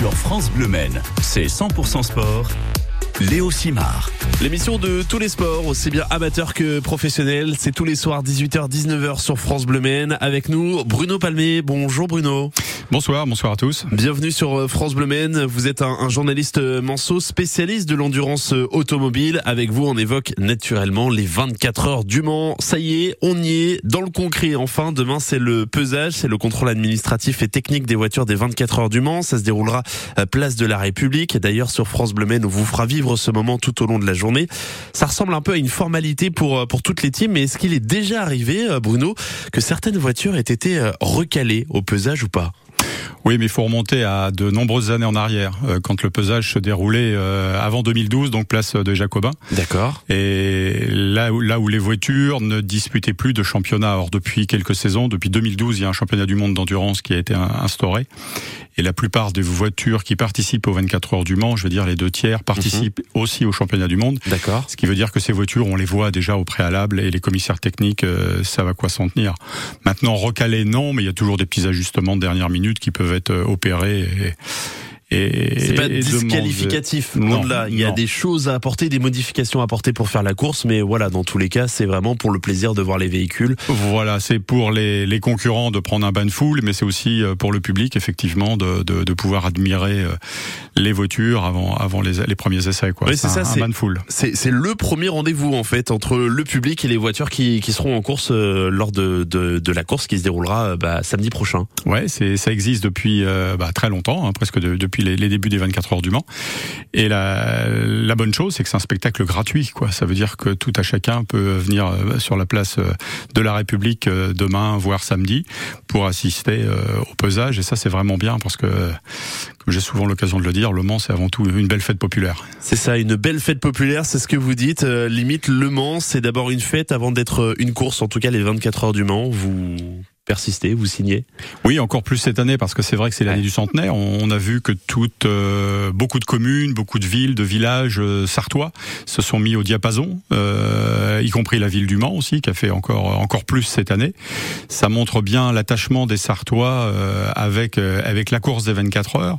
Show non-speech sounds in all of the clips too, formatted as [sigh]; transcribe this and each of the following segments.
Sur France Bleu Men, c'est 100% sport. Léo Simard. L'émission de tous les sports, aussi bien amateurs que professionnels, c'est tous les soirs 18h-19h sur France Bleu Men. Avec nous, Bruno Palmé. Bonjour Bruno. Bonsoir, bonsoir à tous. Bienvenue sur euh, France Bleu Men. Vous êtes un, un journaliste euh, manceau spécialiste de l'endurance euh, automobile. Avec vous, on évoque naturellement les 24 heures du Mans. Ça y est, on y est dans le concret. Enfin, demain, c'est le pesage, c'est le contrôle administratif et technique des voitures des 24 heures du Mans. Ça se déroulera à Place de la République. D'ailleurs, sur France Bleu Men, on vous fera vivre ce moment tout au long de la journée. Ça ressemble un peu à une formalité pour pour toutes les teams, mais est-ce qu'il est déjà arrivé, Bruno, que certaines voitures aient été recalées au pesage ou pas? Oui, mais il faut remonter à de nombreuses années en arrière, euh, quand le pesage se déroulait euh, avant 2012, donc place de Jacobin. D'accord. Et là où, là où les voitures ne disputaient plus de championnat. Or, depuis quelques saisons, depuis 2012, il y a un championnat du monde d'endurance qui a été instauré. Et la plupart des voitures qui participent aux 24 heures du Mans, je veux dire les deux tiers, participent mhm. aussi au championnat du monde. D'accord. Ce qui veut dire que ces voitures, on les voit déjà au préalable et les commissaires techniques euh, savent à quoi s'en tenir. Maintenant, recaler, non, mais il y a toujours des petits ajustements de dernière minute qui peuvent être euh, opérés. C'est pas disqualificatif. Non, là, il y a des choses à apporter, des modifications à apporter pour faire la course, mais voilà, dans tous les cas, c'est vraiment pour le plaisir de voir les véhicules. Voilà, c'est pour les, les, concurrents de prendre un bain de foule, mais c'est aussi euh, pour le public, effectivement, de, de, de, pouvoir admirer euh, les voitures avant, avant les, les premiers essais. Quoi. Oui, c'est ça, un, bain de foule. C'est le premier rendez-vous en fait entre le public et les voitures qui, qui seront en course euh, lors de, de, de, la course qui se déroulera bah, samedi prochain. Ouais, ça existe depuis bah, très longtemps, hein, presque depuis les, débuts des 24 heures du Mans. Et la, bonne chose, c'est que c'est un spectacle gratuit. Quoi. Ça veut dire que tout à chacun peut venir euh, sur la place euh, de la République euh, demain, voire samedi, pour assister au pesage. Et ça, c'est vraiment bien parce que, comme j'ai souvent l'occasion de le dire, Le Mans, c'est avant tout une belle fête populaire. C'est ça, une belle fête populaire, c'est ce que vous dites. limite, Le Mans, c'est d'abord une fête avant d'être une course. En tout cas, les 24 heures du Mans, vous persistez, vous signez Oui, encore plus cette année parce que c'est vrai que c'est l'année du centenaire. On, a vu que toutes, euh, beaucoup de communes, beaucoup de villes, de villages euh, sartois se sont mis au diapason, euh, y compris la ville du Mans aussi, qui a fait encore encore plus cette année. Ça montre bien l'attachement des Sartois avec avec la course des 24 heures.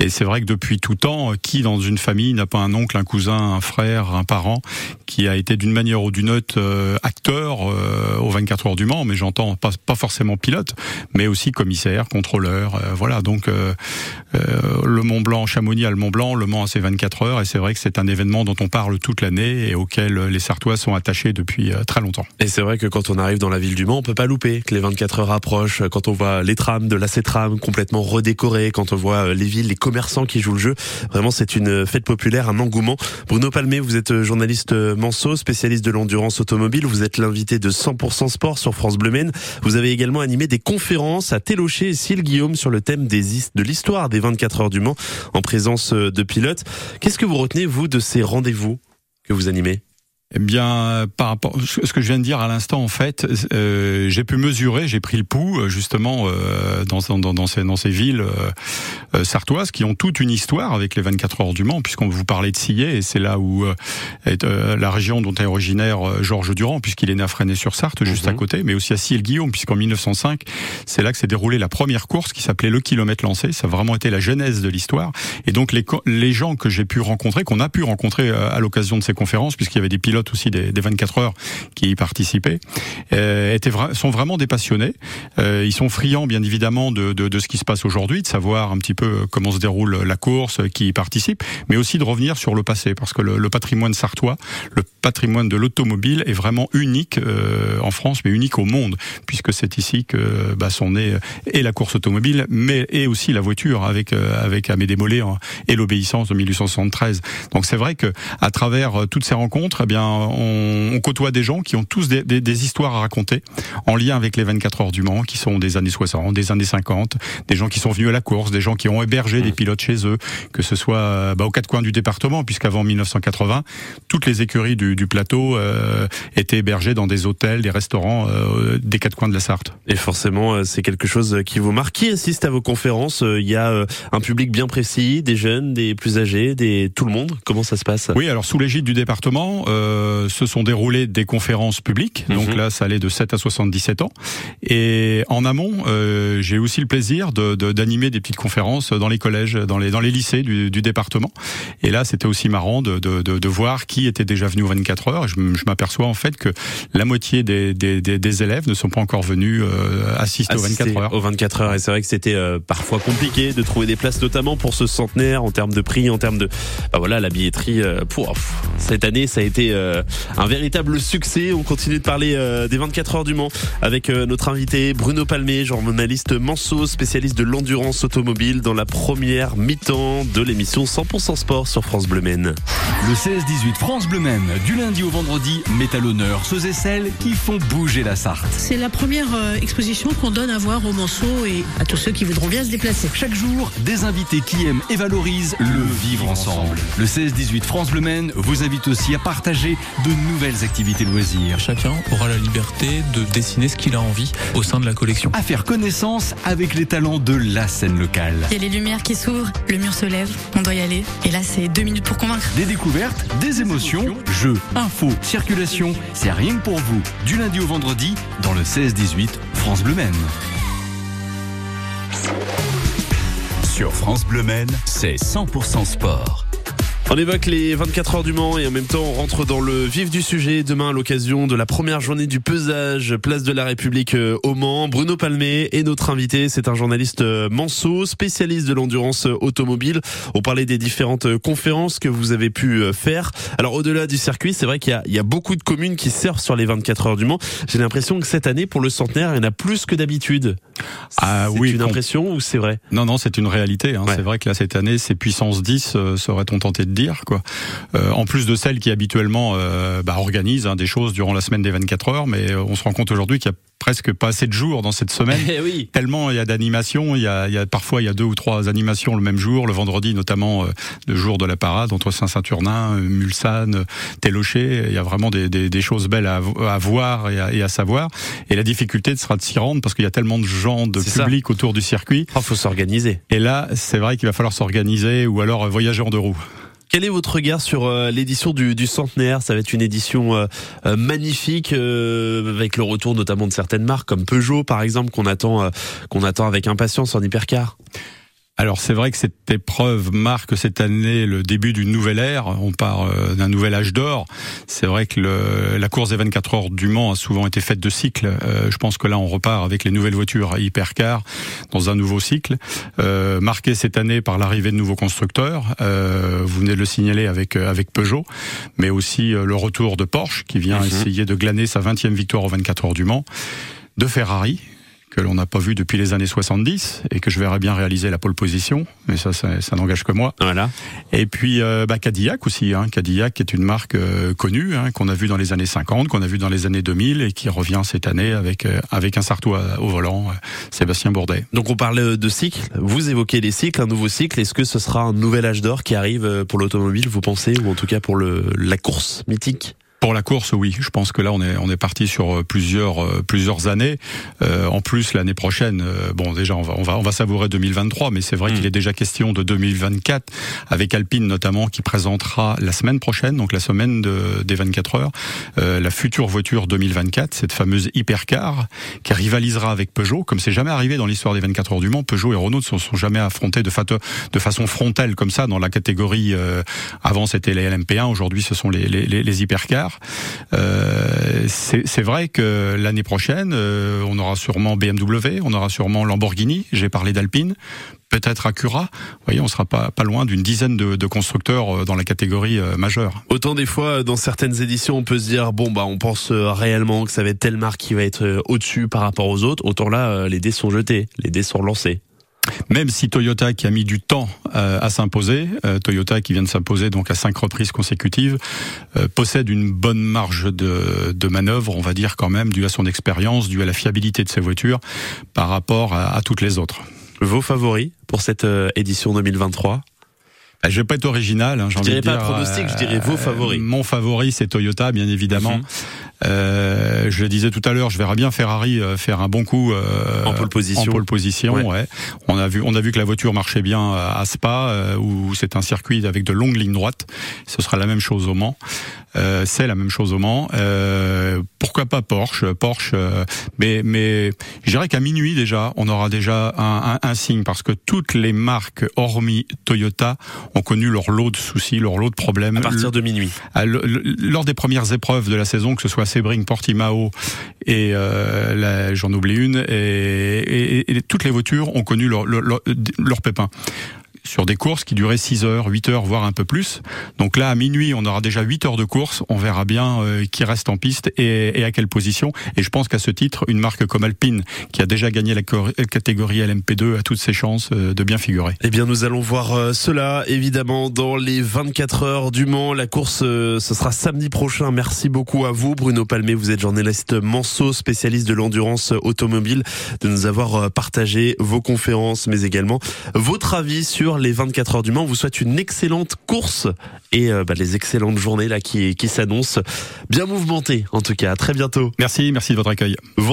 Et c'est vrai que depuis tout temps, qui dans une famille n'a pas un oncle, un cousin, un frère, un parent qui a été d'une manière ou d'une autre acteur aux 24 heures du Mans, mais j'entends pas, pas forcément pilote, mais aussi commissaire, contrôleur. Euh, voilà, donc euh, euh, le Mont Blanc, Chamonix a le Mont Blanc, le Mans a ses 24 heures, et c'est vrai que c'est un événement dont on parle toute l'année et auquel les Sartois sont attachés depuis très longtemps. Et c'est vrai que quand on arrive dans la ville du Mans, on peut pas louper que les 24 heures approchent, quand on voit les trams de la C-Tram complètement redécorées, quand on voit les villes, les commerçants qui jouent le jeu, vraiment c'est une fête populaire, un engouement. Bruno Palmé, vous êtes journaliste manceau, spécialiste de l'endurance automobile, vous êtes l'invité de 100% Sport sur France Bleu Maine. Vous avez également animé des conférences à Télocher et Cille Guillaume sur le thème des, de l'histoire des 24 heures du Mans en présence euh, de pilotes. Qu'est-ce que vous retenez, vous, de ces rendez-vous que vous animez? Eh bien, par rapport à ce que je viens de dire à l'instant, en fait, euh, j'ai pu mesurer, j'ai pris le pouls euh, justement euh, dans, dans, dans, ces, dans ces villes euh, sartoises qui ont toute une histoire avec les 24 heures du Mans, puisqu'on vous parlait de Sillet, et c'est là où est la région dont est originaire Georges Durand, puisqu'il est né à Fresnay-sur-Sarthe, juste à mhm. côté, mais aussi à Ciel-Guillaume, puisqu'en 1905, c'est là que s'est déroulée la première course qui s'appelait le kilomètre lancé. Ça a vraiment été la genèse de l'histoire. Et donc les, les gens que j'ai pu rencontrer, qu'on a pu rencontrer à l'occasion de ces conférences, puisqu'il y avait des pilotes aussi des, des 24 heures qui y participaient, euh, étaient sont vraiment des passionnés. Euh, ils sont friands, bien évidemment, de, de, ce qui se passe aujourd'hui, de savoir un petit peu comment se déroule la course, qui y participe, mais aussi de revenir sur le passé, parce que le, le patrimoine sartois, le patrimoine de l'automobile est vraiment unique euh, en France, mais unique au monde, puisque c'est ici que bah, sont nées et la course automobile, mais et aussi la voiture avec euh, avec Amédée Mollet et l'obéissance de 1873. Donc c'est vrai que à travers euh, toutes ces rencontres, eh bien on, côtoie des gens qui ont tous des, histoires à raconter en lien avec les 24 heures du Mans, qui sont des années 60, des années 50, des gens qui sont venus à la course, des gens qui ont hébergé des mmh. pilotes chez eux, que ce soit bah, aux quatre coins du département, puisqu'avant 1980, toutes les écuries du, plateau euh, étaient hébergées dans des hôtels, des restaurants euh, des quatre coins de la Sarthe. Et forcément, euh, c'est quelque chose qui vous marque. Qui assiste à vos conférences Il y a un public bien précis, des jeunes, des plus âgés, des tout le monde? Comment ça se passe? Oui, alors sous l'égide du département, euh, se sont déroulées des conférences publiques. Donc mhm. là, ça allait de 7 à 77 ans. Et en amont, euh, j'ai aussi le plaisir d'animer de, des petites conférences conférence dans les collèges, dans les dans les lycées du, du département. Et là, c'était aussi marrant de, de, voir qui était déjà venu aux 24 heures. Je, je m'aperçois en fait que la moitié des, des, des, des élèves ne sont pas encore venus euh, assister, assister, aux 24 heures. Aux 24 heures. Et c'est vrai que c'était euh, parfois compliqué de trouver des places, notamment pour ce centenaire, en termes de prix, en termes de, bah voilà, la billetterie. Euh, pour cette année, ça a été euh, un véritable succès. On continue de parler euh, des 24 heures du Mans avec euh, notre invité Bruno Palmé, journaliste Manso, spécialiste de l'endurance automobile, dans la première mi-temps de l'émission 100% Sport sur France Bleu Maine. Le 16-18 France Bleu Maine, du lundi au vendredi, met à l'honneur ceux et celles qui font bouger la Sarthe. C'est la première euh, exposition qu'on donne à voir aux Manceaux et à tous ceux qui voudront bien se déplacer. Chaque jour, des invités qui aiment et valorisent le vivre ensemble. Le 16-18 France Bleu Maine vous invite aussi à partager de nouvelles activités loisirs. Chacun aura la liberté de dessiner ce qu'il a envie au sein de la collection. À faire connaissance avec les talents de la scène locale. Il y a les lumières qui s'ouvrent, le mur se lève, on doit y aller. Et là, c'est deux minutes pour convaincre. Des découvertes, des émotions, jeux, infos, circulation, c'est rien pour vous. Du lundi au vendredi, dans le 16-18 France Bleu Maine. Sur France Bleu Maine, c'est 100% sport. On évoque les 24 heures du Mans et en même temps on rentre dans le vif du sujet. Demain à l'occasion de la première journée du pesage, place de la République euh, au Mans, Bruno Palmé est notre invité. C'est un journaliste euh, manceau, spécialiste de l'endurance euh, automobile. On parlait des différentes conférences que vous avez pu faire. Alors au-delà du circuit, c'est vrai qu'il y, y, a beaucoup de communes qui servent sur les 24 heures du Mans. J'ai l'impression que cette année, pour le centenaire, il y en a plus que d'habitude. Ah c'est oui, une impression ou c'est vrai? Non, non, c'est une réalité. Hein. Ouais. C'est vrai que là cette année, c'est puissance 10, euh, serait-on tenté de dire? Quoi. Euh, en plus de celles qui habituellement euh, bah, organisent hein, des choses durant la semaine des 24 heures, mais euh, on se rend compte aujourd'hui qu'il y a presque pas assez de jours dans cette semaine. [laughs] Oui. Tellement il y a d'animations, il y a, il y a parfois il y a deux ou trois animations le même jour, le vendredi notamment euh, le jour de la parade entre Saint-Saturnin, Mulsanne, Télocher. Il y a vraiment des, des, des choses belles à, à voir et à, et à savoir. Et la difficulté sera de s'y rendre parce qu'il y a tellement de gens, de ça. public autour du circuit. Il faut s'organiser. Et là, c'est vrai qu'il va falloir s'organiser ou alors voyager en deux roues. Quel est votre regard sur euh, l'édition du, du centenaire? Ça va être une édition euh, euh, magnifique avec le retour notamment de certaines marques comme Peugeot par exemple qu'on attend qu'on attend avec impatience en hypercar. Alors c'est vrai que cette épreuve marque cette année le début d'une nouvelle ère. On part euh, d'un nouvel âge d'or. C'est vrai que le, la course des 24 heures du Mans a souvent été faite de cycles. Euh, je pense que là on repart avec les nouvelles voitures hypercar dans un nouveau cycle, euh, marqué cette année par l'arrivée de nouveaux constructeurs. Euh, vous venez de le signaler avec avec Peugeot, mais aussi le retour de Porsche qui vient Mhm. essayer de glaner sa 20e victoire aux 24 heures du Mans, de Ferrari que l'on n'a pas vu depuis les années 70 et que je verrais bien réaliser la pole position, mais ça, ça, ça n'engage que moi. Voilà. Et puis euh, bah, Cadillac aussi, hein. Cadillac est une marque euh, connue hein, qu'on a vu dans les années 50, qu'on a vu dans les années 2000 et qui revient cette année avec euh, avec un Sartois au volant, Sébastien Bourdet. Donc on parle de cycle. Vous évoquez les cycles, un nouveau cycle. Est-ce que ce sera un nouvel âge d'or qui arrive pour l'automobile, vous pensez, ou en tout cas pour le, la course mythique? Pour la course, oui, je pense que là on est on est parti sur euh, plusieurs euh, plusieurs années. Euh, en plus l'année prochaine, euh, bon déjà on va on va on va savourer 2023, mais c'est vrai Mm. qu'il est déjà question de 2024 avec Alpine notamment qui présentera la semaine prochaine, donc la semaine de, des 24 heures, euh, la future voiture 2024, cette fameuse hypercar qui rivalisera avec Peugeot, comme c'est jamais arrivé dans l'histoire des 24 heures du Mans. Peugeot et Renault ne se sont jamais affrontés de, façon frontale comme ça dans la catégorie. euh, avant c'était les LMP1, aujourd'hui ce sont les, les, les, les Euh, c'est vrai que l'année prochaine, euh, on aura sûrement BMW, on aura sûrement Lamborghini. J'ai parlé d'Alpine, peut-être Acura. Vous voyez, on sera pas loin d'une dizaine de, constructeurs euh, dans la catégorie majeure. Autant des fois, dans certaines éditions, on peut se dire bon bah on pense réellement que ça va être telle marque qui va être au-dessus par rapport aux autres. Autant là, les dés sont jetés, les dés sont lancés. Même si Toyota, qui a mis du temps euh, à s'imposer, euh, Toyota qui vient de s'imposer donc à cinq reprises consécutives, euh, possède une bonne marge de, de manœuvre, on va dire quand même, due à son expérience, due à la fiabilité de ses voitures par rapport à, à toutes les autres. Vos favoris pour cette édition 2023 Bah, Je vais pas être original. Hein, Je dirais pas dire, un pronostic, je dirais vos favoris. Mon favori, c'est Toyota, bien évidemment. Mhm. Euh, je le disais tout à l'heure, je verrais bien Ferrari euh, faire un bon coup euh, En pole position. En pole position, Ouais. ouais. On a vu, on a vu que la voiture marchait bien à Spa, euh, où c'est un circuit avec de longues lignes droites. Ce sera la même chose au Mans. Euh, c'est la même chose au Mans. Euh, pourquoi pas Porsche Porsche, euh, mais mais je dirais qu'à minuit déjà, on aura déjà un, un, un signe parce que toutes les marques, hormis Toyota, ont connu leur lot de soucis, leur lot de problèmes. À partir de minuit. À lors des premières épreuves de la saison, que ce soit Sebring, Portimao et euh, j'en oublie une, et, toutes les voitures ont connu leur pépin sur des courses qui duraient 6 heures, 8 heures, voire un peu plus. Donc là, à minuit, on aura déjà 8 heures de course. On verra bien euh, qui reste en piste et, à quelle position. Et je pense qu'à ce titre, une marque comme Alpine, qui a déjà gagné la catégorie LMP2, a toutes ses chances euh, de bien figurer. Eh bien, nous allons voir euh, cela, évidemment, dans les 24 heures du Mans. La course, ce sera samedi prochain. Merci beaucoup à vous, Bruno Palmé. Vous êtes journaliste Manceau, spécialiste de l'endurance automobile, de nous avoir partagé vos conférences, mais également votre avis sur les 24 heures du Mans. On vous souhaite une excellente course et euh, bah, les excellentes journées là qui, qui s'annoncent. Bien mouvementées, en tout cas. À très bientôt. Merci, merci de votre accueil. Vous